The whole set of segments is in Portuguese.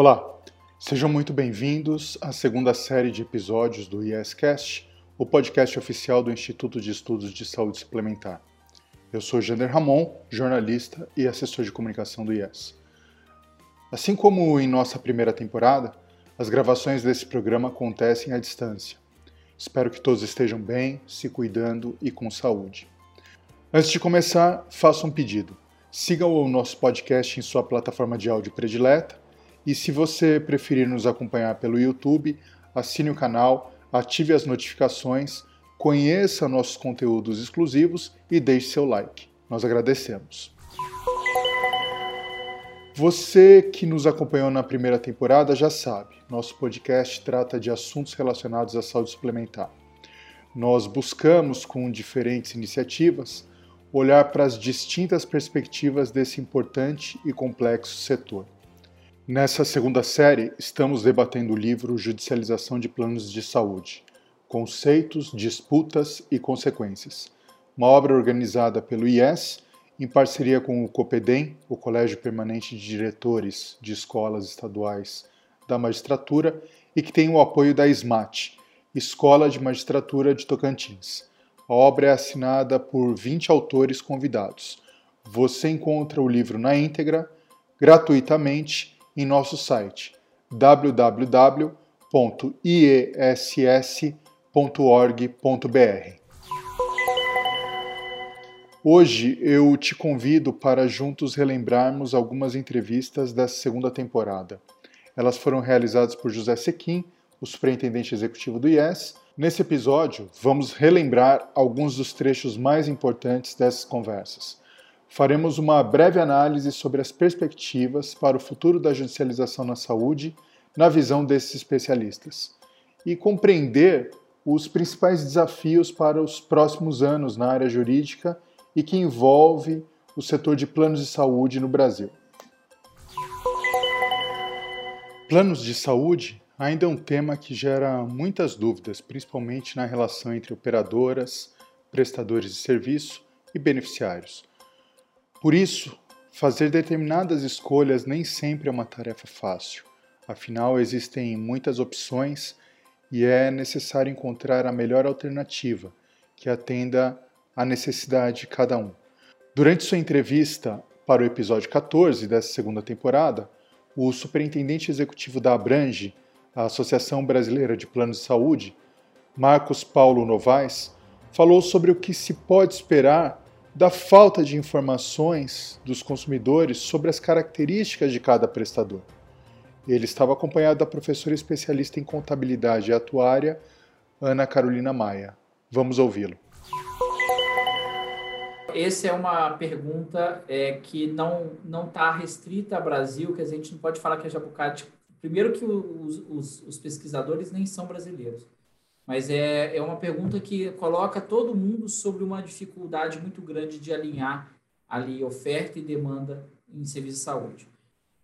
Olá, sejam muito bem-vindos à segunda série de episódios do IEScast, o podcast oficial do Instituto de Estudos de Saúde Suplementar. Eu sou Jander Ramon, jornalista e assessor de comunicação do IES. Assim como em nossa primeira temporada, as gravações desse programa acontecem à distância. Espero que todos estejam bem, se cuidando e com saúde. Antes de começar, faça um pedido. Siga o nosso podcast em sua plataforma de áudio predileta e se você preferir nos acompanhar pelo YouTube, assine o canal, ative as notificações, conheça nossos conteúdos exclusivos e deixe seu like. Nós agradecemos. Você que nos acompanhou na primeira temporada já sabe, nosso podcast trata de assuntos relacionados à saúde suplementar. Nós buscamos, com diferentes iniciativas, olhar para as distintas perspectivas desse importante e complexo setor. Nessa segunda série, estamos debatendo o livro Judicialização de Planos de Saúde: Conceitos, Disputas e Consequências, uma obra organizada pelo IES em parceria com o COPEDEM, o Colégio Permanente de Diretores de Escolas Estaduais da Magistratura, e que tem o apoio da SMAT, Escola de Magistratura de Tocantins. A obra é assinada por 20 autores convidados. Você encontra o livro na íntegra, gratuitamente em nosso site www.iess.org.br. Hoje eu te convido para juntos relembrarmos algumas entrevistas dessa segunda temporada. Elas foram realizadas por José Sequim, o superintendente executivo do IES. Nesse episódio, vamos relembrar alguns dos trechos mais importantes dessas conversas faremos uma breve análise sobre as perspectivas para o futuro da judicialização na saúde na visão desses especialistas e compreender os principais desafios para os próximos anos na área jurídica e que envolve o setor de planos de saúde no Brasil. Planos de saúde ainda é um tema que gera muitas dúvidas, principalmente na relação entre operadoras, prestadores de serviço e beneficiários. Por isso, fazer determinadas escolhas nem sempre é uma tarefa fácil. Afinal, existem muitas opções e é necessário encontrar a melhor alternativa que atenda à necessidade de cada um. Durante sua entrevista para o episódio 14 dessa segunda temporada, o superintendente executivo da Abrange, a Associação Brasileira de Planos de Saúde, Marcos Paulo Novaes, falou sobre o que se pode esperar da falta de informações dos consumidores sobre as características de cada prestador. Ele estava acompanhado da professora especialista em contabilidade e atuária, Ana Carolina Maia. Vamos ouvi-lo. Essa é uma pergunta é, que não não está restrita ao Brasil, que a gente não pode falar que é Jabucati. Primeiro que os, os, os pesquisadores nem são brasileiros. Mas é, é uma pergunta que coloca todo mundo sobre uma dificuldade muito grande de alinhar ali oferta e demanda em serviço de saúde.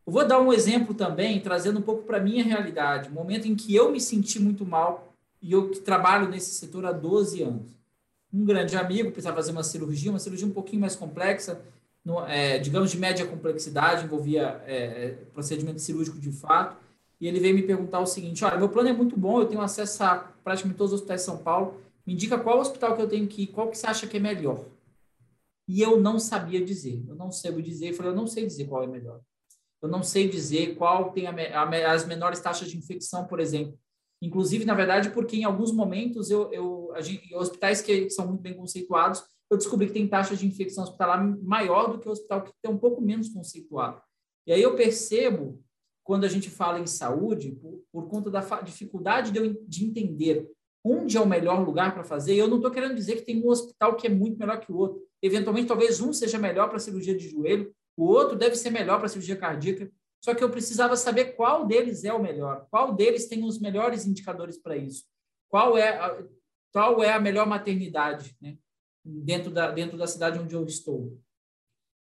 Eu vou dar um exemplo também, trazendo um pouco para a minha realidade, momento em que eu me senti muito mal e eu que trabalho nesse setor há 12 anos. Um grande amigo precisava fazer uma cirurgia, uma cirurgia um pouquinho mais complexa, no, é, digamos de média complexidade, envolvia é, é procedimento cirúrgico de fato, e ele veio me perguntar o seguinte: olha, meu plano é muito bom, eu tenho acesso a praticamente todos os hospitais de São Paulo, me indica qual hospital que eu tenho que ir, qual que você acha que é melhor? E eu não sabia dizer, eu não sei dizer, eu falei, eu não sei dizer qual é melhor. Eu não sei dizer qual tem a, a, as menores taxas de infecção, por exemplo. Inclusive, na verdade, porque em alguns momentos, eu, eu gente, hospitais que são muito bem conceituados, eu descobri que tem taxa de infecção hospitalar maior do que o hospital que tem um pouco menos conceituado. E aí eu percebo quando a gente fala em saúde, por, por conta da dificuldade de, eu, de entender onde é o melhor lugar para fazer, eu não estou querendo dizer que tem um hospital que é muito melhor que o outro. Eventualmente, talvez um seja melhor para cirurgia de joelho, o outro deve ser melhor para cirurgia cardíaca. Só que eu precisava saber qual deles é o melhor, qual deles tem os melhores indicadores para isso, qual é a, qual é a melhor maternidade né, dentro, da, dentro da cidade onde eu estou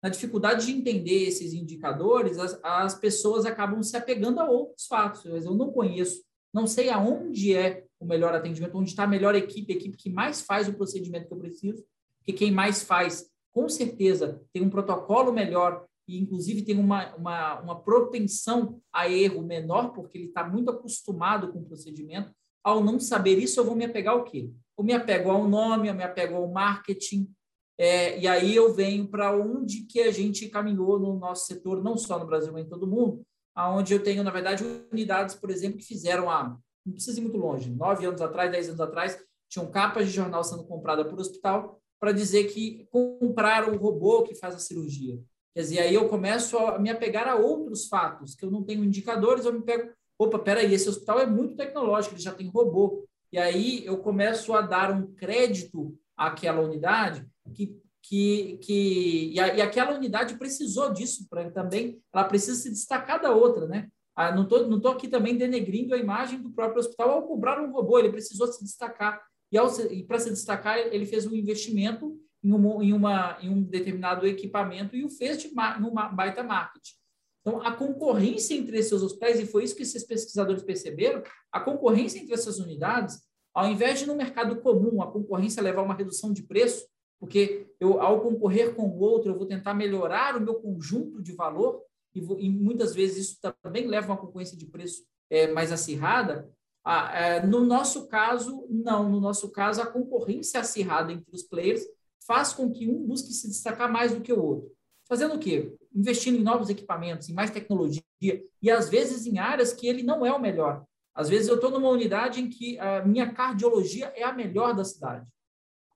na dificuldade de entender esses indicadores, as, as pessoas acabam se apegando a outros fatos. Eu não conheço, não sei aonde é o melhor atendimento, onde está a melhor equipe, a equipe que mais faz o procedimento que eu preciso, que quem mais faz, com certeza, tem um protocolo melhor e inclusive tem uma, uma, uma propensão a erro menor, porque ele está muito acostumado com o procedimento. Ao não saber isso, eu vou me apegar ao quê? Eu me apego ao nome, eu me apego ao marketing, é, e aí eu venho para onde que a gente caminhou no nosso setor, não só no Brasil, mas em todo mundo, aonde eu tenho, na verdade, unidades, por exemplo, que fizeram a, não precisa ir muito longe, nove anos atrás, dez anos atrás, tinham capas de jornal sendo comprada por hospital para dizer que compraram o robô que faz a cirurgia. Quer dizer, aí eu começo a me apegar a outros fatos, que eu não tenho indicadores, eu me pego, opa, peraí, esse hospital é muito tecnológico, ele já tem robô. E aí eu começo a dar um crédito àquela unidade que que, que e, a, e, aquela unidade precisou disso para também, ela precisa se destacar da outra, né? Ah, não estou não tô aqui também denegrindo a imagem do próprio hospital ao comprar um robô, ele precisou se destacar. E, e para se destacar, ele fez um investimento em, um, em, uma, em um determinado equipamento e o fez de numa baita marketing. Então, a concorrência entre esses hospitais, e foi isso que esses pesquisadores perceberam, a concorrência entre essas unidades, ao invés de no mercado comum a concorrência levar uma redução de preço, porque eu, ao concorrer com o outro, eu vou tentar melhorar o meu conjunto de valor, e, vou, e muitas vezes isso também leva a uma concorrência de preço é, mais acirrada. É, no nosso caso, não. No nosso caso, a concorrência acirrada entre os players faz com que um busque se destacar mais do que o outro. Fazendo o quê? Investindo em novos equipamentos, em mais tecnologia, e às vezes em áreas que ele não é o melhor. Às vezes eu estou numa unidade em que a minha cardiologia é a melhor da cidade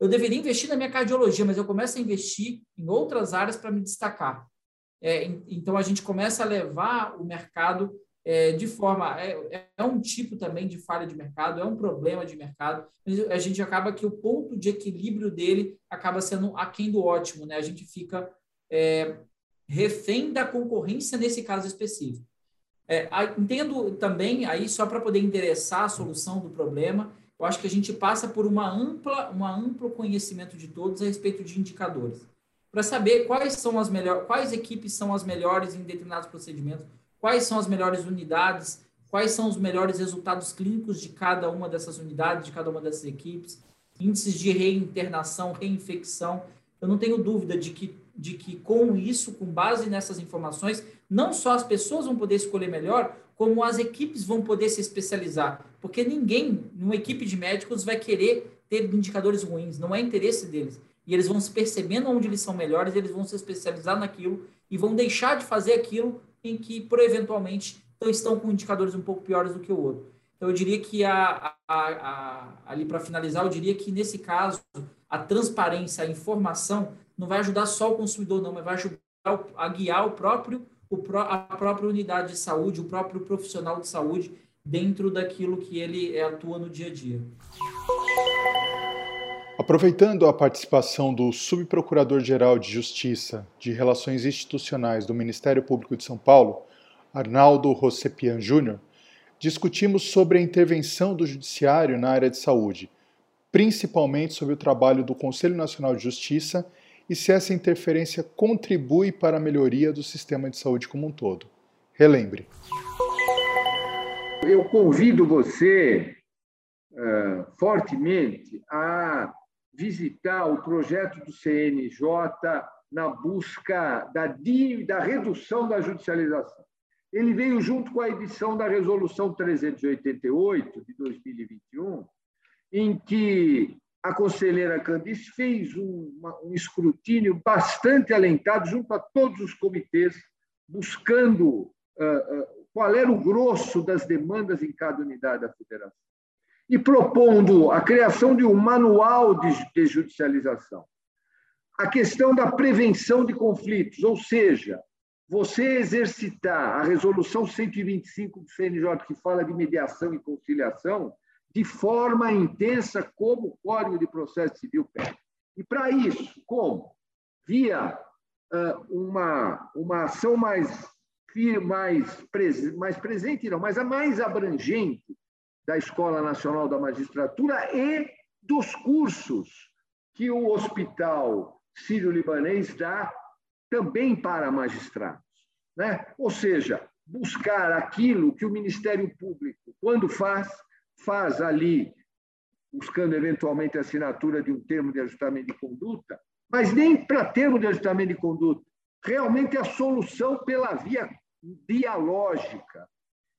eu deveria investir na minha cardiologia, mas eu começo a investir em outras áreas para me destacar. É, então, a gente começa a levar o mercado é, de forma. É, é, um tipo também de falha de mercado, é um problema de mercado, a gente acaba que o ponto de equilíbrio dele acaba sendo aquém do ótimo, né? A gente fica é, refém da concorrência nesse caso específico. É, entendo também, aí só para poder endereçar a solução do problema, eu acho que a gente passa por uma ampla, um amplo conhecimento de todos a respeito de indicadores, para saber quais são as melhores, quais equipes são as melhores em determinados procedimentos, quais são as melhores unidades, quais são os melhores resultados clínicos de cada uma dessas unidades, de cada uma dessas equipes, índices de reinternação, reinfecção. Eu não tenho dúvida de que, de que com isso, com base nessas informações, não só as pessoas vão poder escolher melhor, como as equipes vão poder se especializar. Porque ninguém, numa equipe de médicos, vai querer ter indicadores ruins, não é interesse deles. E eles vão se percebendo onde eles são melhores, eles vão se especializar naquilo e vão deixar de fazer aquilo em que, por eventualmente, estão com indicadores um pouco piores do que o outro. Então, eu diria que, a, a, a ali para finalizar, eu diria que, nesse caso, a transparência, a informação, não vai ajudar só o consumidor, não, mas vai ajudar a guiar o próprio a própria unidade de saúde, o próprio profissional de saúde dentro daquilo que ele atua no dia a dia. Aproveitando a participação do Subprocurador-Geral de Justiça de Relações Institucionais do Ministério Público de São Paulo, Arnaldo Rossepian Júnior, discutimos sobre a intervenção do Judiciário na área de saúde, principalmente sobre o trabalho do Conselho Nacional de Justiça e se essa interferência contribui para a melhoria do sistema de saúde como um todo. Relembre. Eu convido você uh, fortemente a visitar o projeto do CNJ na busca da, da redução da judicialização. Ele veio junto com a edição da Resolução 388 de 2021, em que a conselheira Candice fez um, um, escrutínio bastante alentado junto a todos os comitês, buscando uh, uh, qual era o grosso das demandas em cada unidade da federação. E propondo a criação de um manual de, de judicialização. A questão da prevenção de conflitos, ou seja, você exercitar a resolução 125 do CNJ, que fala de mediação e conciliação, de forma intensa, como o Código de Processo Civil pede. E para isso, como? Via uh, uma, uma ação mais, mais, mais presente, não, mas a mais abrangente da Escola Nacional da Magistratura e dos cursos que o Hospital Sírio-Libanês dá também para magistrados. Né? Ou seja, buscar aquilo que o Ministério Público, quando faz, faz ali, buscando eventualmente a assinatura de um termo de ajustamento de conduta, mas nem para termo de ajustamento de conduta. realmente a solução pela via dialógica.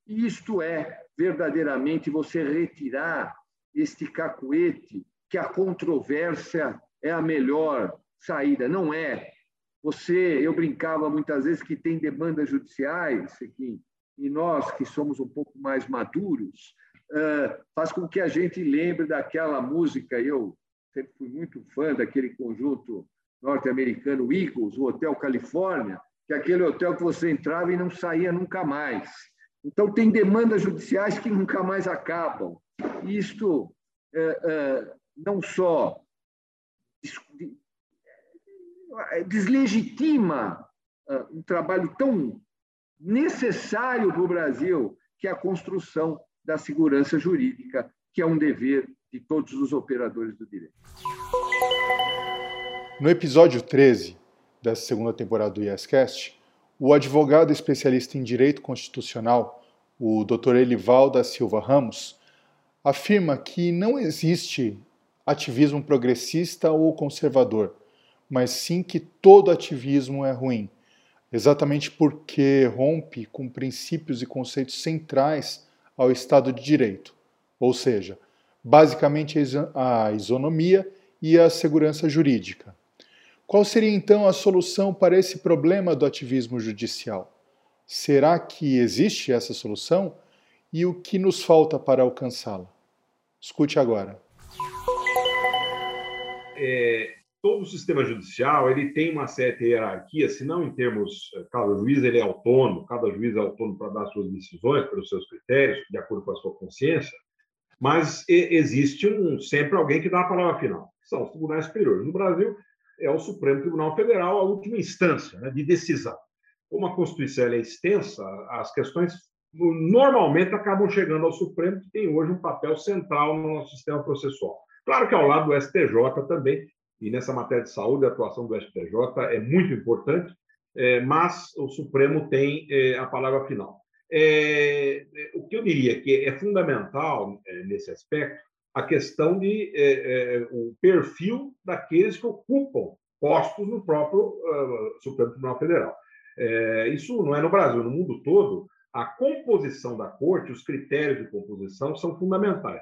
Isto é verdadeiramente você retirar este cacuete que a controvérsia é a melhor saída. Não é. Você, eu brincava muitas vezes que tem demandas judiciais, e nós que somos um pouco mais maduros, faz com que a gente lembre daquela música. Eu sempre fui muito fã daquele conjunto norte-americano Eagles, o Hotel Califórnia, que é aquele hotel que você entrava e não saía nunca mais. Então, tem demandas judiciais que nunca mais acabam. Isto é, é, não só deslegitima é, um trabalho tão necessário para o Brasil, que é a construção da segurança jurídica, que é um dever de todos os operadores do direito. No episódio 13 dessa segunda temporada do ISCast, o advogado especialista em direito constitucional, o Dr. Elival da Silva Ramos, afirma que não existe ativismo progressista ou conservador, mas sim que todo ativismo é ruim, exatamente porque rompe com princípios e conceitos centrais ao Estado de Direito, ou seja, basicamente a isonomia e a segurança jurídica. Qual seria então a solução para esse problema do ativismo judicial? Será que existe essa solução? E o que nos falta para alcançá-la? Escute agora. É, todo o sistema judicial ele tem uma certa hierarquia, se não em termos é, cada juiz ele é autônomo, cada juiz é autônomo para dar suas decisões pelos seus critérios, de acordo com a sua consciência, mas existe um, sempre alguém que dá a palavra final, que são os tribunais superiores. No Brasil, é o Supremo Tribunal Federal a última instância né, de decisão. Como a Constituição é extensa, as questões normalmente acabam chegando ao Supremo, que tem hoje um papel central no nosso sistema processual. Claro que ao lado do STJ também, e nessa matéria de saúde, a atuação do STJ é muito importante, é, mas o Supremo tem é, a palavra final. É, o que eu diria que é fundamental nesse aspecto a questão de o perfil daqueles que ocupam postos no próprio uh, Supremo Tribunal Federal. Isso não é no Brasil, no mundo todo, a composição da corte, os critérios de composição são fundamentais.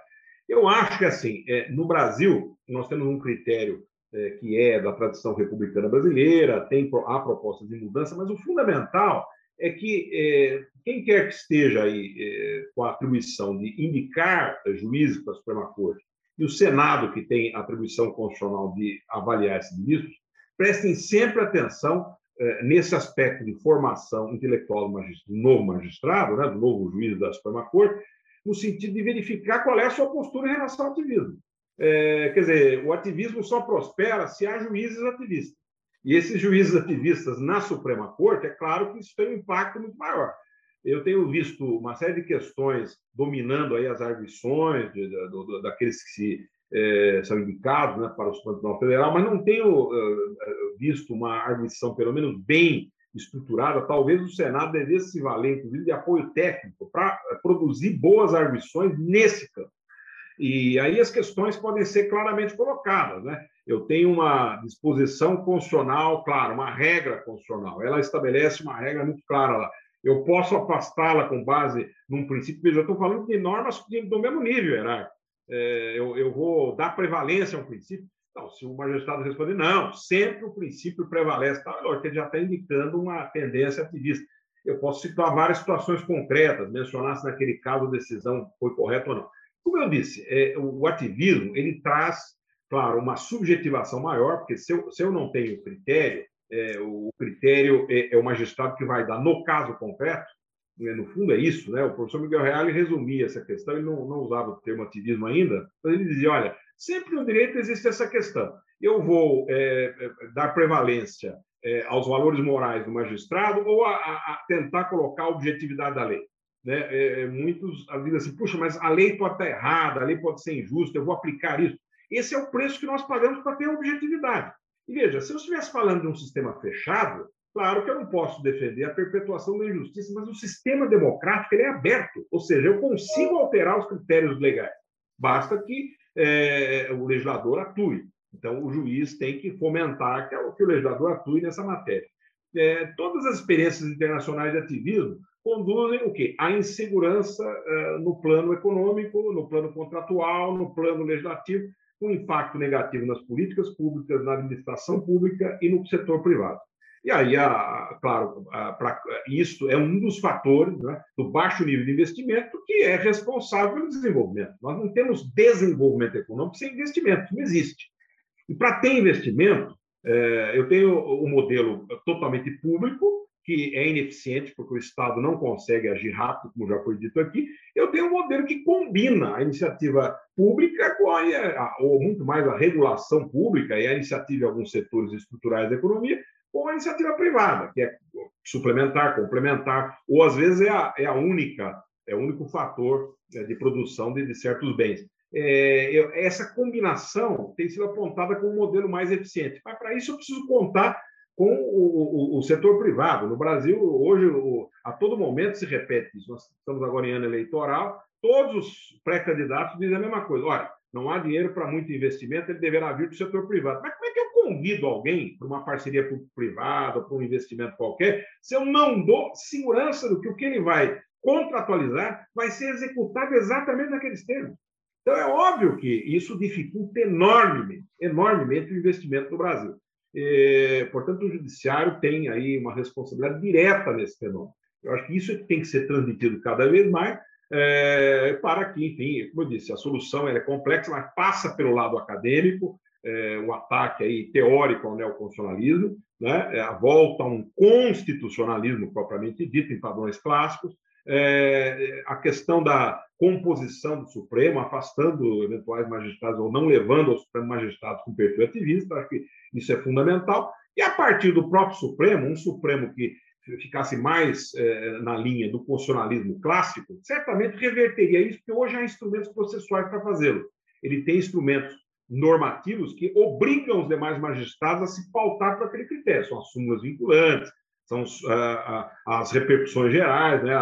Eu acho que, assim, no Brasil, nós temos um critério é, que é da tradição republicana brasileira, tem, há propostas de mudança, mas o fundamental é que é, quem quer que esteja aí é, com a atribuição de indicar juízes para a Suprema Corte e o Senado, que tem a atribuição constitucional de avaliar esses ministros, prestem sempre atenção é, nesse aspecto de formação intelectual do, do novo magistrado, né, do novo juiz da Suprema Corte, no sentido de verificar qual é a sua postura em relação ao ativismo. É, quer dizer, o ativismo só prospera se há juízes ativistas. E esses juízes ativistas na Suprema Corte, é claro que isso tem um impacto muito maior. Eu tenho visto uma série de questões dominando aí as arguições de, de, de, daqueles que se, é, são indicados né, para o Supremo Tribunal Federal, mas não tenho uh, visto uma arguição, pelo menos bem estruturada. Talvez o Senado devesse se valer, inclusive, de apoio técnico para produzir boas arguições nesse campo. E aí as questões podem ser claramente colocadas. Né? Eu tenho uma disposição constitucional, claro, uma regra constitucional. Ela estabelece uma regra muito clara lá. Eu posso afastá-la com base num princípio. Veja, eu estou falando de normas do mesmo nível hierárquico. É, eu, eu, vou dar prevalência a um princípio. Não, se o magistrado responder, não, sempre o princípio prevalece. Tá, ele já está indicando uma tendência ativista. Eu posso citar várias situações concretas, mencionar se naquele caso a decisão foi correta ou não. Como eu disse, é, o ativismo ele traz, claro, uma subjetivação maior, porque se eu, se eu não tenho critério, é, o critério é, é, o magistrado que vai dar no caso concreto, né, no fundo é isso, né? O professor Miguel Real resumia essa questão, ele não, não usava o termo ativismo ainda, mas ele dizia, olha, sempre no direito existe essa questão. Eu vou é, é dar prevalência é, aos valores morais do magistrado ou a, a, tentar colocar a objetividade da lei né, é, é muitos dizem assim, puxa, mas a lei pode estar errada, a lei pode ser injusta, eu vou aplicar isso. Esse é o preço que nós pagamos para ter objetividade. E veja, se eu estivesse falando de um sistema fechado, claro que eu não posso defender a perpetuação da injustiça, mas o sistema democrático ele é aberto, ou seja, eu consigo alterar os critérios legais. Basta que é, o legislador atue. Então, o juiz tem que fomentar que, que o legislador atue nessa matéria. é, todas as experiências internacionais de ativismo conduzem o quê? A insegurança é, no plano econômico, no plano contratual, no plano legislativo, com impacto negativo nas políticas públicas, na administração pública e no setor privado. E aí, a, claro, para isso é um dos fatores né, do baixo nível de investimento que é responsável pelo desenvolvimento. Nós não temos desenvolvimento econômico sem investimento, não existe. E para ter investimento, é, eu tenho um modelo totalmente público, que é ineficiente, porque o Estado não consegue agir rápido, como já foi dito aqui. Eu tenho um modelo que combina a iniciativa pública com a, ou muito mais a regulação pública e a iniciativa em alguns setores estruturais da economia, com a iniciativa privada, que é suplementar, complementar, ou às vezes é a, é a única, é o único fator né, de produção de, de certos bens. É, eu, essa combinação tem sido apontada como um modelo mais eficiente. Mas, para isso, eu preciso contar com o, o, o setor privado. No Brasil, hoje, o, a todo momento se repete isso. Nós estamos agora em ano eleitoral, todos os pré-candidatos dizem a mesma coisa. Olha, não há dinheiro para muito investimento, ele deverá vir do setor privado. Mas como é que eu convido alguém para uma parceria privada, para um investimento qualquer, se eu não dou segurança do que o que ele vai contratualizar vai ser executado exatamente naqueles termos? Então, é óbvio que isso dificulta enormemente, enormemente o investimento no Brasil. E, portanto, o judiciário tem aí uma responsabilidade direta nesse fenômeno. Eu acho que isso tem que ser transmitido cada vez mais é, para que, enfim, como eu disse, a solução é complexa, mas passa pelo lado acadêmico, é, ataque aí teórico ao neoconstitucionalismo, né, é a volta a um constitucionalismo propriamente dito, em padrões clássicos, é, a questão da composição do Supremo, afastando eventuais magistrados ou não levando aos Supremo magistrados com perfil ativista, acho que isso é fundamental. E a partir do próprio Supremo, um Supremo que ficasse mais é, na linha do constitucionalismo clássico, certamente reverteria isso, porque hoje há instrumentos processuais para fazê-lo. Ele tem instrumentos normativos que obrigam os demais magistrados a se pautar para aquele critério. São as súmulas vinculantes, são as repercussões gerais, né,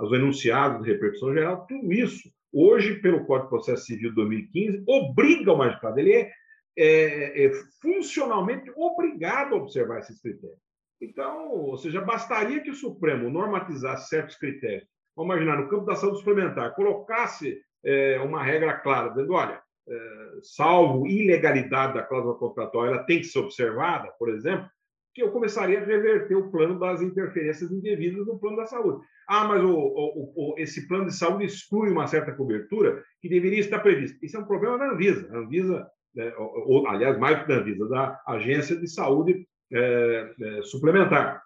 os enunciados de repercussão geral, tudo isso, hoje, pelo Código de Processo Civil de 2015, obriga o magistrado, ele é, é, é funcionalmente obrigado a observar esses critérios. Então, ou seja, bastaria que o Supremo normatizasse certos critérios. Vamos imaginar, no campo da saúde suplementar, colocasse é, uma regra clara, dizendo, olha, é, salvo ilegalidade da cláusula contratual, ela tem que ser observada, por exemplo, que eu começaria a reverter o plano das interferências indevidas no plano da saúde. Ah, mas o, o, o, esse plano de saúde exclui uma certa cobertura que deveria estar prevista. Isso é um problema da Anvisa. A Anvisa, é, ou, aliás, mais que da Anvisa, da Agência de Saúde é, é, Suplementar.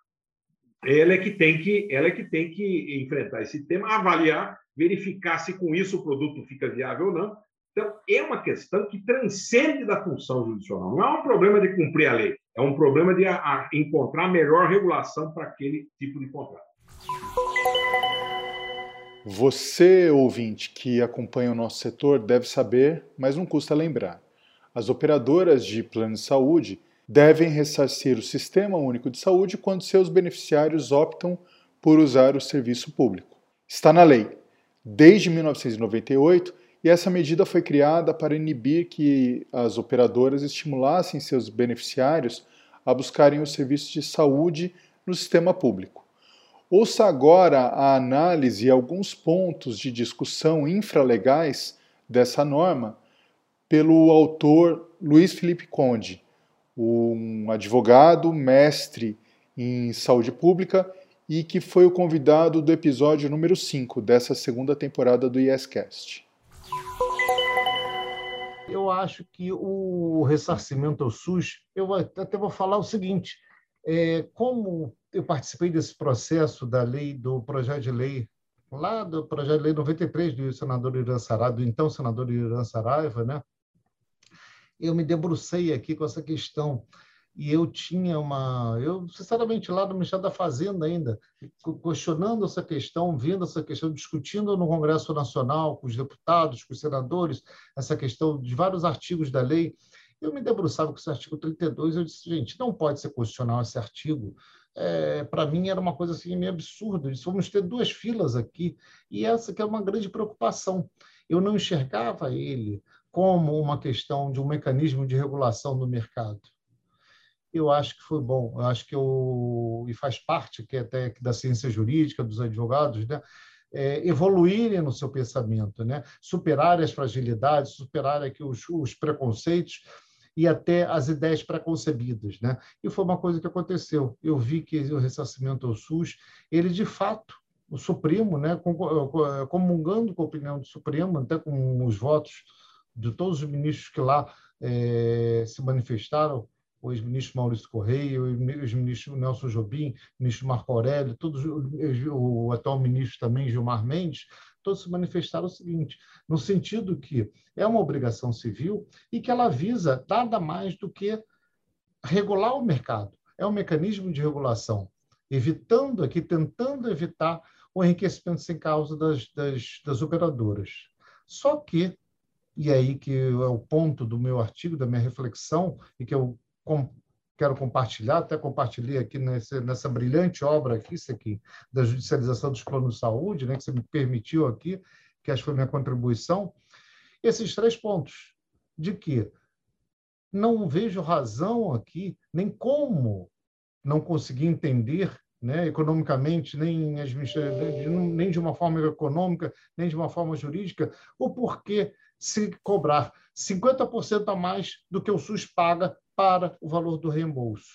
Ela é que tem que, ela é que tem que enfrentar esse tema, avaliar, verificar se com isso o produto fica viável ou não, então, é uma questão que transcende da função judicial. Não é um problema de cumprir a lei, é um problema de encontrar melhor regulação para aquele tipo de contrato. Você, ouvinte, que acompanha o nosso setor, deve saber, mas não custa lembrar. As operadoras de plano de saúde devem ressarcir o Sistema Único de Saúde quando seus beneficiários optam por usar o serviço público. Está na lei. Desde 1998, e essa medida foi criada para inibir que as operadoras estimulassem seus beneficiários a buscarem os serviços de saúde no sistema público. Ouça agora a análise e alguns pontos de discussão infralegais dessa norma pelo autor Luiz Felipe Conde, um advogado, mestre em saúde pública e que foi o convidado do episódio número 5 dessa segunda temporada do YesCast eu acho que o ressarcimento ao SUS, eu até vou falar o seguinte: é, como eu participei desse processo da lei, do projeto de lei, lá do projeto de lei 93 do senador Irã Saraiva, do então senador Irã Saraiva, né? eu me debrucei aqui com essa questão e eu tinha uma. Eu, sinceramente, lá no Ministério da Fazenda ainda, questionando essa questão, vendo essa questão, discutindo no Congresso Nacional com os deputados, com os senadores, essa questão de vários artigos da lei. Eu me debruçava com esse artigo 32 eu disse, gente, não pode ser constitucional esse artigo. É, para mim era uma coisa assim meio absurda. Eu disse, vamos ter duas filas aqui, e essa que é uma grande preocupação. Eu não enxergava ele como uma questão de um mecanismo de regulação do mercado eu acho que foi bom. Eu acho que eu, e faz parte que até da ciência jurídica, dos advogados, né? É, evoluírem no seu pensamento, né? superar as fragilidades, superar aqui os, os preconceitos e até as ideias preconcebidas. Né? E foi uma coisa que aconteceu. Eu vi que o ressarcimento ao SUS, ele de fato, o Supremo, né, comungando com a opinião do Supremo, até com os votos de todos os ministros que lá é, se manifestaram, o ex-ministro Maurício Correia, o ex-ministro Nelson Jobim, o ministro Marco Aurélio, todos, o atual ministro também, Gilmar Mendes, todos se manifestaram o seguinte, no sentido que é uma obrigação civil e que ela visa nada mais do que regular o mercado. É um mecanismo de regulação, evitando aqui, tentando evitar o enriquecimento sem causa das, das, das operadoras. Só que, e é aí que é o ponto do meu artigo, da minha reflexão, e que eu com, quero compartilhar, até compartilhei aqui nesse, nessa brilhante obra aqui, isso aqui, da judicialização dos planos de saúde, né, que você me permitiu aqui, que acho que foi minha contribuição, esses três pontos, de que não vejo razão aqui, nem como não conseguir entender né, economicamente, nem, nem de uma forma econômica, nem de uma forma jurídica, o porquê se cobrar 50% a mais do que o SUS paga para o valor do reembolso.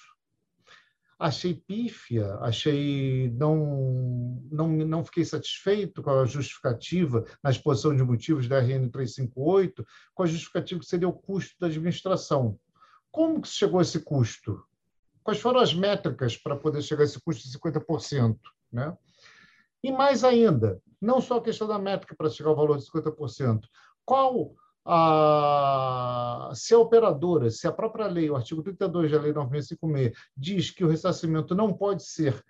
Achei pífia, achei não, não, não fiquei satisfeito com a justificativa na exposição de motivos da RN 358, com a justificativa que seria o custo da administração. Como que chegou a esse custo? Quais foram as métricas para poder chegar a esse custo de 50%? Né? E mais ainda, não só a questão da métrica para chegar ao valor de 50%, qual a, se a operadora, se a própria lei, o artigo 32 da Lei 9656, diz que o ressarcimento não pode ser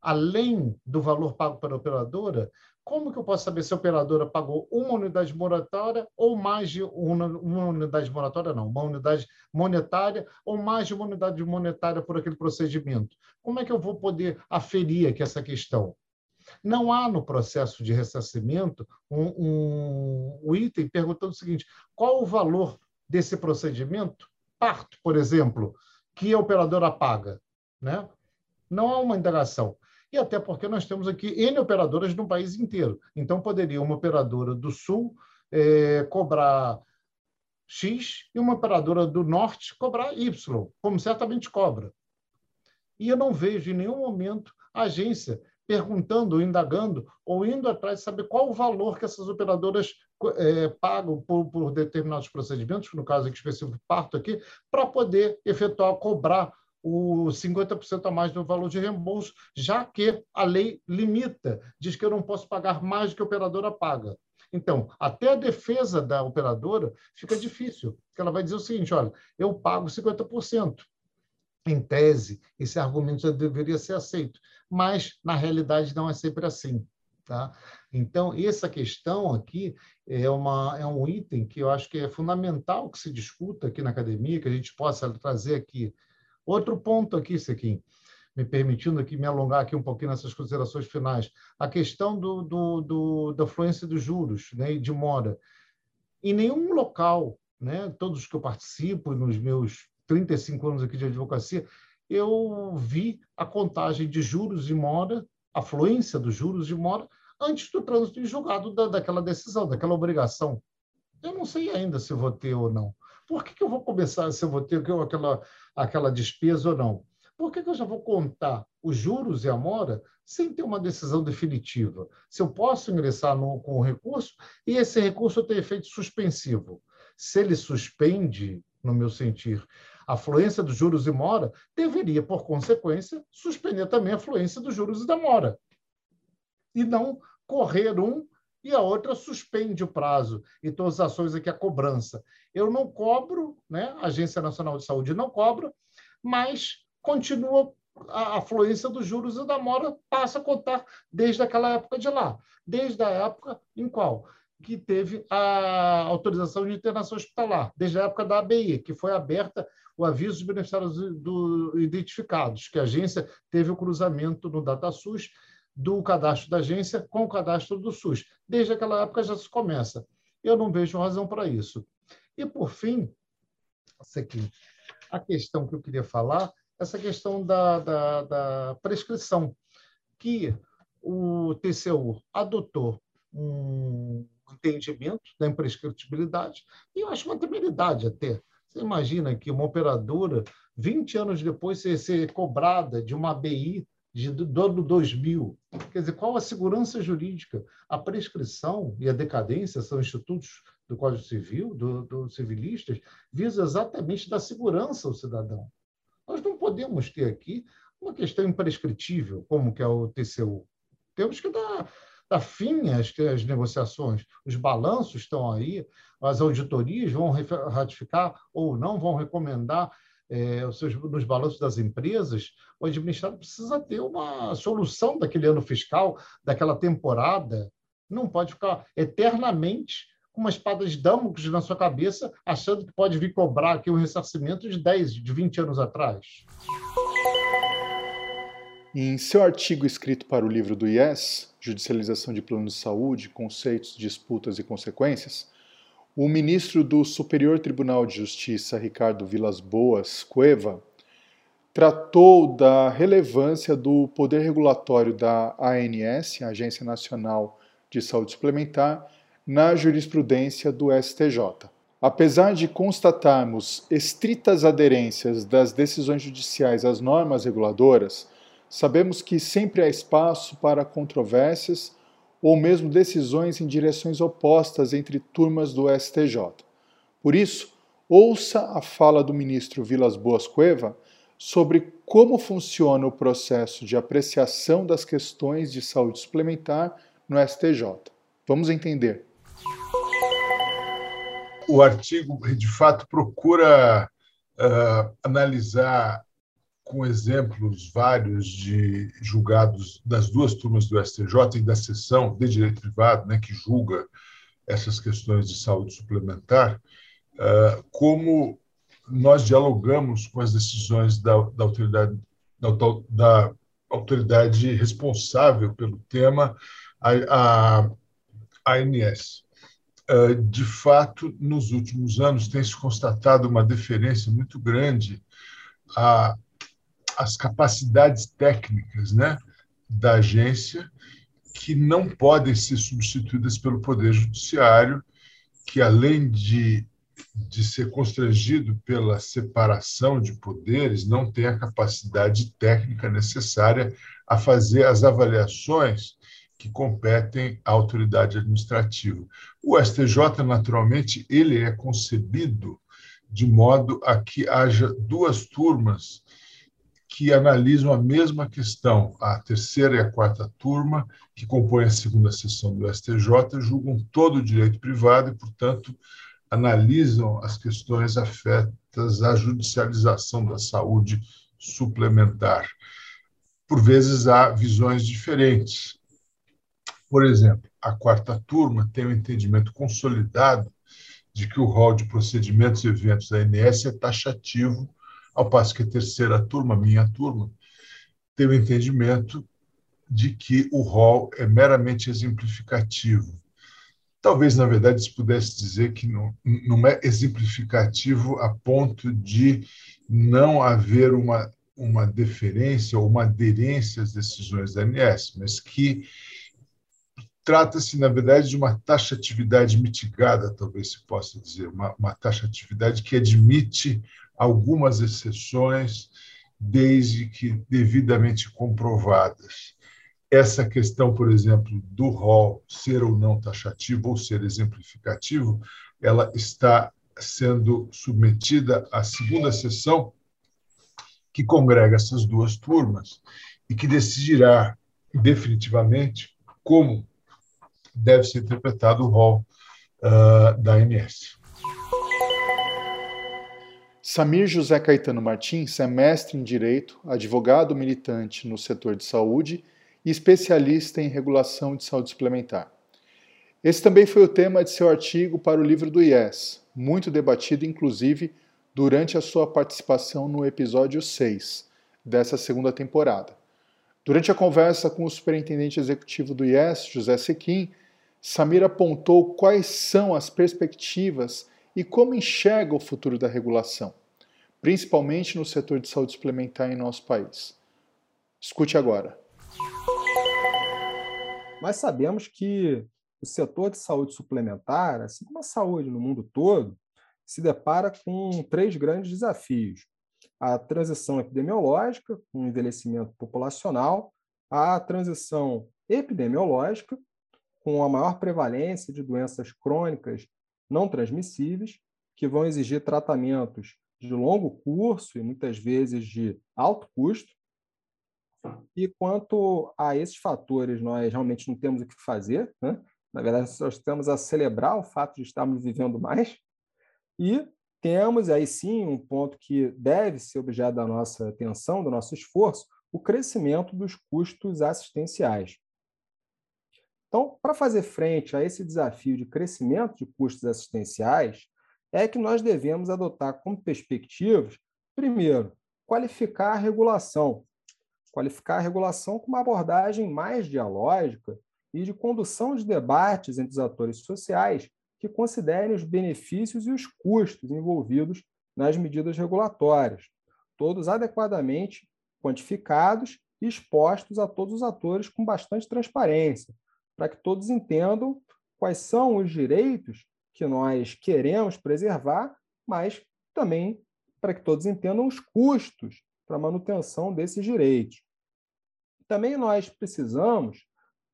além do valor pago para a operadora, como que eu posso saber se a operadora pagou uma unidade moratória ou mais de uma, uma unidade moratória, não, uma unidade monetária ou mais de uma unidade monetária por aquele procedimento? Como é que eu vou poder aferir aqui essa questão? Não há no processo de ressarcimento um, um, um item perguntando o seguinte: qual o valor desse procedimento? Parto, por exemplo, que a operadora paga. Né? Não há uma indagação. E até porque nós temos aqui N operadoras no país inteiro. Então, poderia uma operadora do Sul é, cobrar X e uma operadora do Norte cobrar Y, como certamente cobra. E eu não vejo em nenhum momento a agência perguntando, indagando, ou indo atrás de saber qual o valor que essas operadoras é, pagam por, por, determinados procedimentos, no caso aqui específico parto aqui, para poder efetuar, cobrar o 50% a mais do valor de reembolso, já que a lei limita, diz que eu não posso pagar mais do que a operadora paga. Então, até a defesa da operadora fica difícil, porque ela vai dizer o seguinte: olha, eu pago 50%. Em tese, esse argumento já deveria ser aceito mas na realidade não é sempre assim. Tá? Então, essa questão aqui é, uma, é um item que eu acho que é fundamental que se discuta aqui na academia, que a gente possa trazer aqui. Outro ponto aqui, Sequim, me permitindo aqui me alongar aqui um pouquinho nessas considerações finais, a questão do, do, do da fluência dos juros né, de mora. Em nenhum local, né, todos que eu participo, nos meus 35 anos aqui de advocacia, eu vi a contagem de juros de mora, a fluência dos juros de mora, antes do trânsito em julgado da, daquela decisão, daquela obrigação. Eu não sei ainda se vou ter ou não. Por que, que eu vou começar se eu vou ter aquela, aquela despesa ou não? Por que, que eu já vou contar os juros e a mora sem ter uma decisão definitiva? Se eu posso ingressar no, com o recurso e esse recurso ter efeito suspensivo. Se ele suspende, no meu sentir, a fluência dos juros e mora, deveria, por consequência, suspender também a fluência dos juros e da mora. E não correr um e a outra suspende o prazo. E todas as ações aqui, a cobrança. Eu não cobro, né? a Agência Nacional de Saúde não cobra, mas continua a, fluência dos juros e da mora passa a contar desde aquela época de lá. Desde a época em qual? que teve a autorização de internação hospitalar, desde a época da ABI, que foi aberta o aviso dos beneficiários do, identificados, que a agência teve o cruzamento no DataSUS do cadastro da agência com o cadastro do SUS. Desde aquela época já se começa. Eu não vejo razão para isso. E, por fim, aqui, a questão que eu queria falar essa questão da, da, da prescrição, que o TCU adotou um entendimento da imprescritibilidade, e eu acho uma temeridade até. Você imagina que uma operadora, 20 anos depois, ser, ser cobrada de uma ABI de, do ano 2000. Quer dizer, qual a segurança jurídica? A prescrição e a decadência são institutos do Código Civil, dos do civilistas, visam exatamente dar segurança ao cidadão. Nós não podemos ter aqui uma questão imprescritível, como que é o TCU. Temos que dar, dar fim às, às negociações. Os balanços estão aí, as auditorias vão ratificar ou não, vão recomendar é, os seus, nos balanços das empresas, o administrado precisa ter uma solução daquele ano fiscal, daquela temporada. Não pode ficar eternamente com uma espada de Damocles na sua cabeça, achando que pode vir cobrar aqui um ressarcimento de 10, de 20 anos atrás. Em seu artigo escrito para o livro do IES, Judicialização de Planos de Saúde, Conceitos, Disputas e Consequências, o ministro do Superior Tribunal de Justiça, Ricardo Vilas Boas Cueva, tratou da relevância do poder regulatório da ANS, Agência Nacional de Saúde Suplementar, na jurisprudência do STJ. Apesar de constatarmos estritas aderências das decisões judiciais às normas reguladoras, sabemos que sempre há espaço para controvérsias ou mesmo decisões em direções opostas entre turmas do STJ. Por isso, ouça a fala do ministro Vilas Boas Cueva sobre como funciona o processo de apreciação das questões de saúde suplementar no STJ. Vamos entender o artigo, de fato, procura uh, analisar com exemplos vários de julgados das duas turmas do STJ e da seção de direito privado, né, que julga essas questões de saúde suplementar, uh, como nós dialogamos com as decisões da, da autoridade da, da, autoridade responsável pelo tema, a, a, a ANS. Ah, de fato, nos últimos anos tem se constatado uma deferência muito grande às capacidades técnicas né, da agência, que não podem ser substituídas pelo Poder Judiciário, que, além de, de ser constrangido pela separação de poderes, não tem a capacidade técnica necessária a fazer as avaliações que competem à autoridade administrativa. O STJ, naturalmente, ele é concebido de modo a que haja duas turmas que analisam a mesma questão. A terceira e a quarta turma, que compõem a segunda sessão do STJ, julgam todo o direito privado e, portanto, analisam as questões afetas à judicialização da saúde suplementar. Por vezes há visões diferentes. Por exemplo, a quarta turma tem o um entendimento consolidado de que o rol de procedimentos e eventos da ANS é taxativo, ao passo que a terceira turma, minha turma, tem o entendimento de que o rol é meramente exemplificativo. Talvez, na verdade, se pudesse dizer que não, não é exemplificativo a ponto de não haver uma, uma deferência ou uma aderência às decisões da ANS, mas que Trata-se, na verdade, de uma taxatividade mitigada, talvez se possa dizer, uma, uma taxatividade que admite algumas exceções, desde que devidamente comprovadas. Essa questão, por exemplo, do rol ser ou não taxativo ou ser exemplificativo, ela está sendo submetida à segunda sessão que congrega essas duas turmas e que decidirá definitivamente como deve ser interpretado o rol uh, da ANS. Samir José Caetano Martins é mestre em Direito, advogado militante no setor de saúde e especialista em regulação de saúde suplementar. Esse também foi o tema de seu artigo para o livro do IES, muito debatido inclusive durante a sua participação no episódio 6 dessa segunda temporada. Durante a conversa com o superintendente executivo do IES, José Sequim, Samir apontou quais são as perspectivas e como enxerga o futuro da regulação. principalmente no setor de saúde suplementar em nosso país. Escute agora. Nós sabemos que o setor de saúde suplementar, assim como a saúde no mundo todo, se depara com três grandes desafios: a transição epidemiológica, com o envelhecimento populacional, a transição epidemiológica, com a maior prevalência de doenças crônicas não transmissíveis, que vão exigir tratamentos de longo curso e muitas vezes de alto custo. E quanto a esses fatores, nós realmente não temos o que fazer, né? na verdade, nós estamos a celebrar o fato de estarmos vivendo mais, e temos aí sim um ponto que deve ser objeto da nossa atenção, do nosso esforço, o crescimento dos custos assistenciais. Então, para fazer frente a esse desafio de crescimento de custos assistenciais, é que nós devemos adotar como perspectivas, primeiro, qualificar a regulação. Qualificar a regulação com uma abordagem mais dialógica e de condução de debates entre os atores sociais que considerem os benefícios e os custos envolvidos nas medidas regulatórias, todos adequadamente quantificados e expostos a todos os atores com bastante transparência, para que todos entendam quais são os direitos que nós queremos preservar, mas também para que todos entendam os custos para a manutenção desses direitos. Também nós precisamos,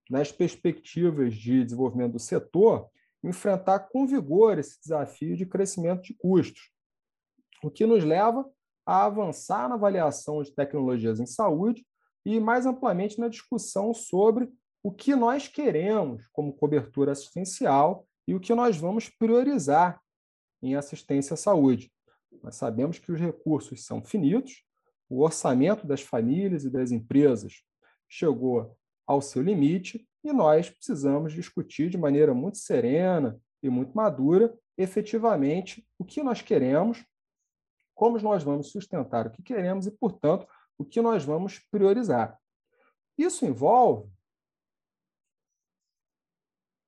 nas perspectivas de desenvolvimento do setor, enfrentar com vigor esse desafio de crescimento de custos, o que nos leva a avançar na avaliação de tecnologias em saúde e, mais amplamente, na discussão sobre o que nós queremos como cobertura assistencial e o que nós vamos priorizar em assistência à saúde. Nós sabemos que os recursos são finitos, o orçamento das famílias e das empresas chegou ao seu limite e nós precisamos discutir de maneira muito serena e muito madura, efetivamente, o que nós queremos, como nós vamos sustentar o que queremos e, portanto, o que nós vamos priorizar. Isso envolve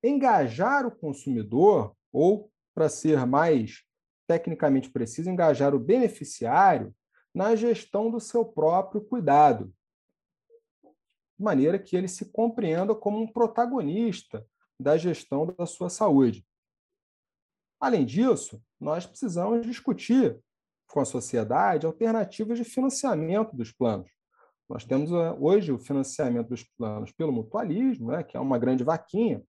engajar o consumidor, ou, para ser mais tecnicamente preciso, engajar o beneficiário na gestão do seu próprio cuidado, de maneira que ele se compreenda como um protagonista da gestão da sua saúde. Além disso, nós precisamos discutir com a sociedade alternativas de financiamento dos planos. Nós temos eh, hoje o financiamento dos planos pelo mutualismo, né, que é uma grande vaquinha,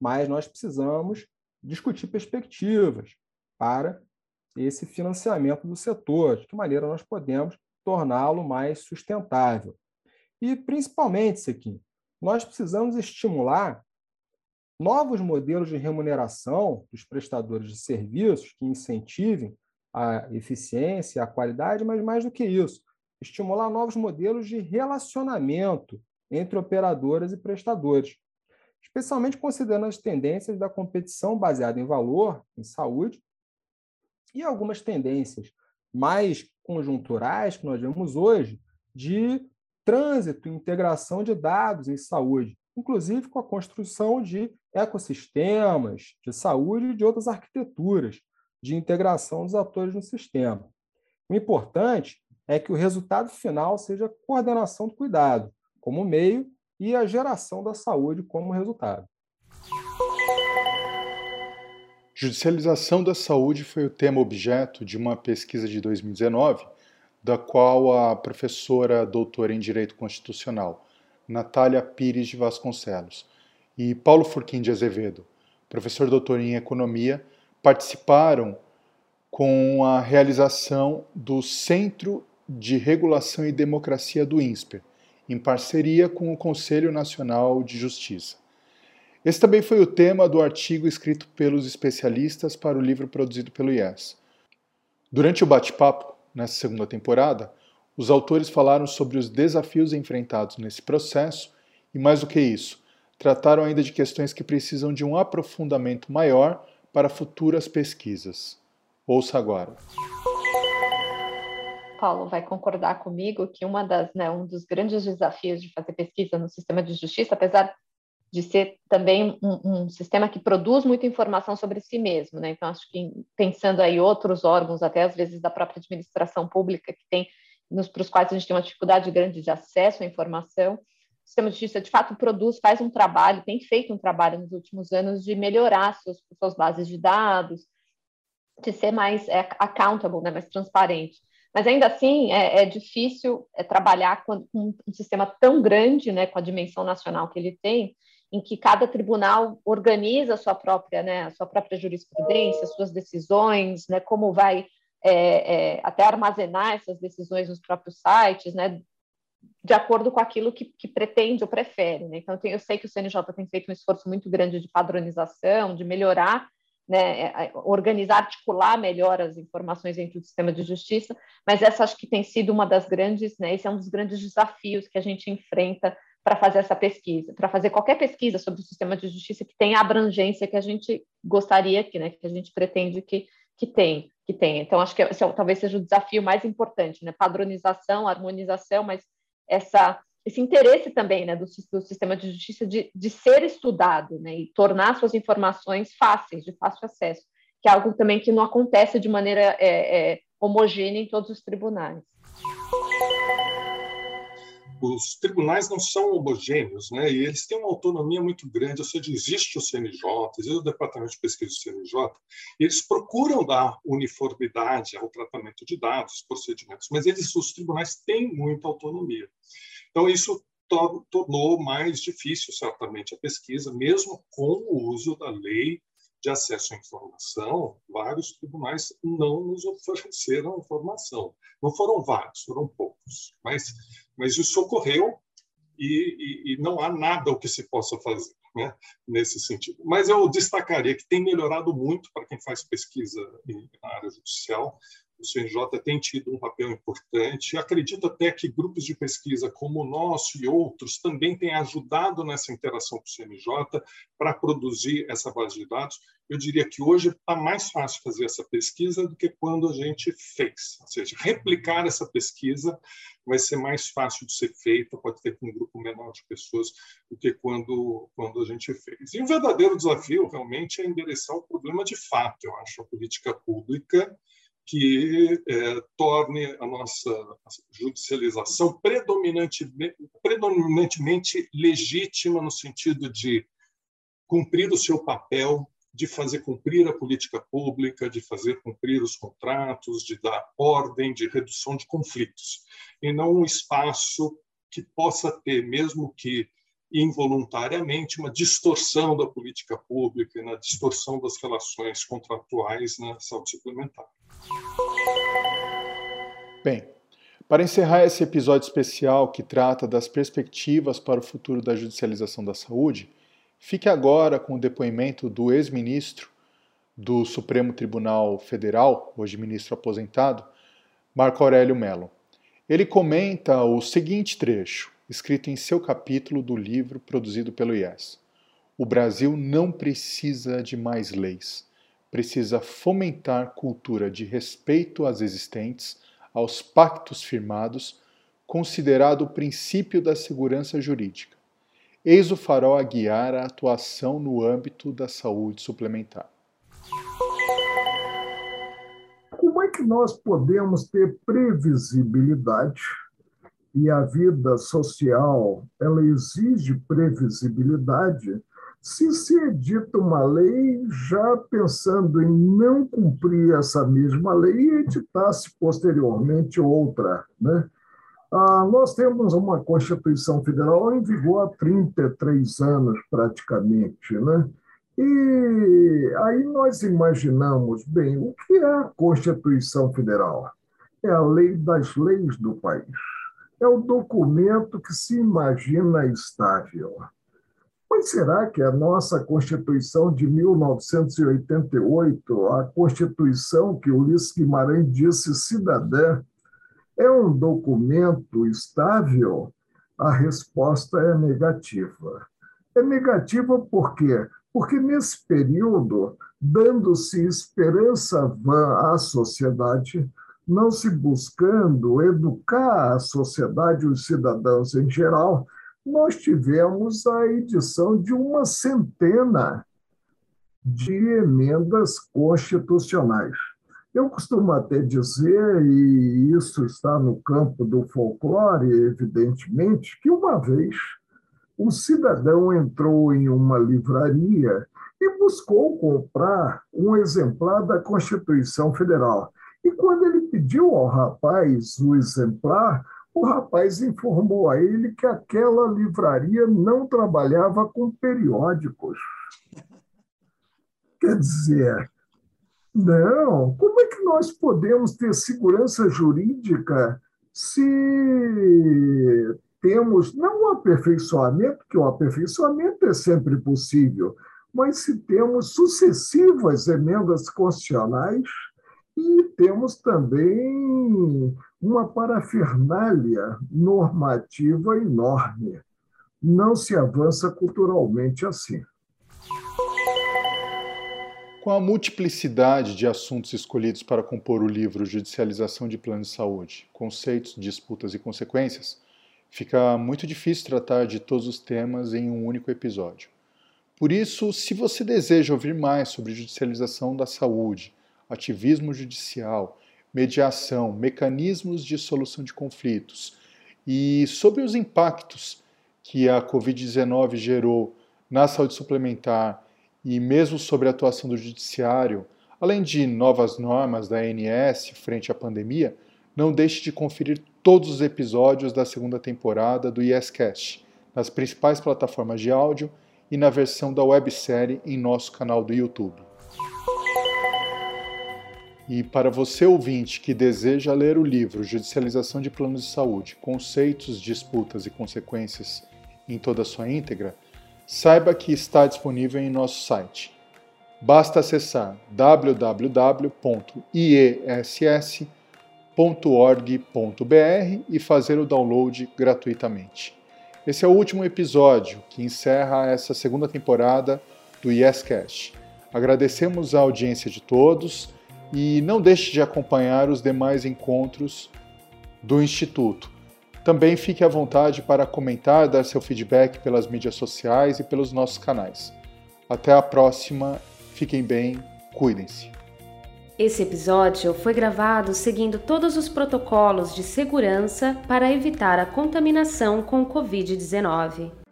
mas nós precisamos discutir perspectivas para esse financiamento do setor, de que maneira nós podemos torná-lo mais sustentável. E, principalmente, Sequim, nós precisamos estimular novos modelos de remuneração dos prestadores de serviços que incentivem a eficiência, a qualidade, mas mais do que isso, estimular novos modelos de relacionamento entre operadoras e prestadores, especialmente considerando as tendências da competição baseada em valor, em saúde, e algumas tendências mais conjunturais que nós vemos hoje de trânsito integração de dados em saúde, inclusive com a construção de ecossistemas de saúde e de outras arquiteturas de integração dos atores no sistema. O importante é que o resultado final seja coordenação do cuidado como meio e a geração da saúde como resultado. Judicialização da saúde foi o tema objeto de uma pesquisa de 2019 da qual a professora doutora em Direito Constitucional, Natália Pires de Vasconcelos, e Paulo Furquim de Azevedo, professor doutor em Economia, participaram com a realização do Centro de Regulação e Democracia do INSPER, em parceria com o Conselho Nacional de Justiça. Esse também foi o tema do artigo escrito pelos especialistas para o livro produzido pelo IES. Durante o bate-papo, nessa segunda temporada, os autores falaram sobre os desafios enfrentados nesse processo e, mais do que isso, trataram ainda de questões que precisam de um aprofundamento maior para futuras pesquisas. Ouça agora. Paulo vai concordar comigo que uma das, né, um dos grandes desafios de fazer pesquisa no sistema de justiça, apesar de ser também um, um, sistema que produz muita informação sobre si mesmo, né? Então, acho que pensando aí outros órgãos, até às vezes da própria administração pública, que tem, nos para os quais a gente tem uma dificuldade grande de acesso à informação, o sistema de justiça, de fato, produz, faz um trabalho, tem feito um trabalho nos últimos anos de melhorar suas, suas bases de dados, de ser mais é, accountable, né, mais transparente. Mas ainda assim é, é difícil é, trabalhar com, com, um sistema tão grande, né, com a dimensão nacional que ele tem, em que cada tribunal organiza a sua própria, né, a sua própria jurisprudência, suas decisões, né, como vai é, é, até armazenar essas decisões nos próprios sites, né, de acordo com aquilo que, que pretende ou prefere. Né? Então, eu sei que o CNJ tem feito um esforço muito grande de padronização, de melhorar né, é, organizar, articular melhor as informações entre o sistema de justiça, mas essa acho que tem sido uma das grandes, né, esse é um dos grandes desafios que a gente enfrenta para fazer essa pesquisa, para fazer qualquer pesquisa sobre o sistema de justiça que tenha a abrangência que a gente gostaria que, né, que a gente pretende que, que tem, que tenha. Então acho que esse é, talvez seja o desafio mais importante, né, padronização, harmonização, mas essa esse interesse também né, do, do sistema de justiça de, de ser estudado né, e tornar suas informações fáceis, de fácil acesso, que é algo também que não acontece de maneira é, é, homogênea em todos os tribunais. Os tribunais não são homogêneos, né? E eles têm uma autonomia muito grande. Ou seja, existe o CNJ, existe o Departamento de Pesquisa do CNJ, e eles procuram dar uniformidade ao tratamento de dados, procedimentos, mas eles, os tribunais têm muita autonomia. Então, isso tornou mais difícil, certamente, a pesquisa, mesmo com o uso da lei de acesso à informação, vários tribunais não nos ofereceram informação. Não foram vários, foram poucos, mas, mas isso ocorreu e, e, e não há nada o que se possa fazer né, nesse sentido. Mas eu destacaria que tem melhorado muito para quem faz pesquisa na área judicial, o CNJ tem tido um papel importante. Acredito até que grupos de pesquisa como o nosso e outros também têm ajudado nessa interação com o CNJ para produzir essa base de dados. Eu diria que hoje está mais fácil fazer essa pesquisa do que quando a gente fez. Ou seja, replicar essa pesquisa vai ser mais fácil de ser feita, pode ter com um grupo menor de pessoas do que quando, quando a gente fez. E o verdadeiro desafio realmente é endereçar o problema de fato, eu acho, a política pública que é, torne a nossa judicialização predominantemente, predominantemente legítima no sentido de cumprir o seu papel, de fazer cumprir a política pública, de fazer cumprir os contratos, de dar ordem, de redução de conflitos, e não um espaço que possa ter, mesmo que involuntariamente, uma distorção da política pública, na distorção das relações contratuais na saúde suplementar. Bem, para encerrar esse episódio especial que trata das perspectivas para o futuro da judicialização da saúde, fique agora com o depoimento do ex-ministro do Supremo Tribunal Federal, hoje ministro aposentado, Marco Aurélio Mello. Ele comenta o seguinte trecho, escrito em seu capítulo do livro produzido pelo IES. O Brasil não precisa de mais leis precisa fomentar cultura de respeito às existentes, aos pactos firmados, considerado o princípio da segurança jurídica. Eis o farol a guiar a atuação no âmbito da saúde suplementar. Como é que nós podemos ter previsibilidade? E a vida social, ela exige previsibilidade se se edita uma lei já pensando em não cumprir essa mesma lei e editasse posteriormente outra, né? Ah, nós temos uma Constituição Federal em vigor há 33 anos, praticamente. Né? E aí nós imaginamos, bem, o que é a Constituição Federal? É a lei das leis do país. É o documento que se imagina estável. Mas será que a nossa Constituição de 1988, a Constituição que Ulisses Guimarães disse cidadã, é um documento estável? A resposta é negativa. É negativa por quê? Porque nesse período, dando-se esperança vã à sociedade, não se buscando educar a sociedade, os cidadãos em geral, nós tivemos a edição de uma centena de emendas constitucionais. Eu costumo até dizer, e isso está no campo do folclore, evidentemente, que uma vez um cidadão entrou em uma livraria e buscou comprar um exemplar da Constituição Federal. E quando ele pediu ao rapaz o exemplar, o rapaz informou a ele que aquela livraria não trabalhava com periódicos. Quer dizer, não, como é que nós podemos ter segurança jurídica se temos não o aperfeiçoamento, que o aperfeiçoamento é sempre possível, mas se temos sucessivas emendas constitucionais e temos também uma parafernália normativa enorme. Não se avança culturalmente assim. Com a multiplicidade de assuntos escolhidos para compor o livro Judicialização de Planos de Saúde, Conceitos, Disputas e Consequências, fica muito difícil tratar de todos os temas em um único episódio. Por isso, se você deseja ouvir mais sobre judicialização da saúde, ativismo judicial, mediação, mecanismos de solução de conflitos e sobre os impactos que a Covid-19 gerou na saúde suplementar e mesmo sobre a atuação do judiciário, além de novas normas da ANS frente à pandemia, não deixe de conferir todos os episódios da segunda temporada do YesCast nas principais plataformas de áudio e na versão da websérie em nosso canal do YouTube. E para você ouvinte que deseja ler o livro Judicialização de Planos de Saúde: Conceitos, Disputas e Consequências em toda a sua íntegra, saiba que está disponível em nosso site. Basta acessar www.iess.org.br e fazer o download gratuitamente. Esse é o último episódio que encerra essa segunda temporada do YesCast. Agradecemos a audiência de todos e não deixe de acompanhar os demais encontros do Instituto. Também fique à vontade para comentar, dar seu feedback pelas mídias sociais e pelos nossos canais. Até a próxima, fiquem bem, cuidem-se. Esse episódio foi gravado seguindo todos os protocolos de segurança para evitar a contaminação com o Covid-19.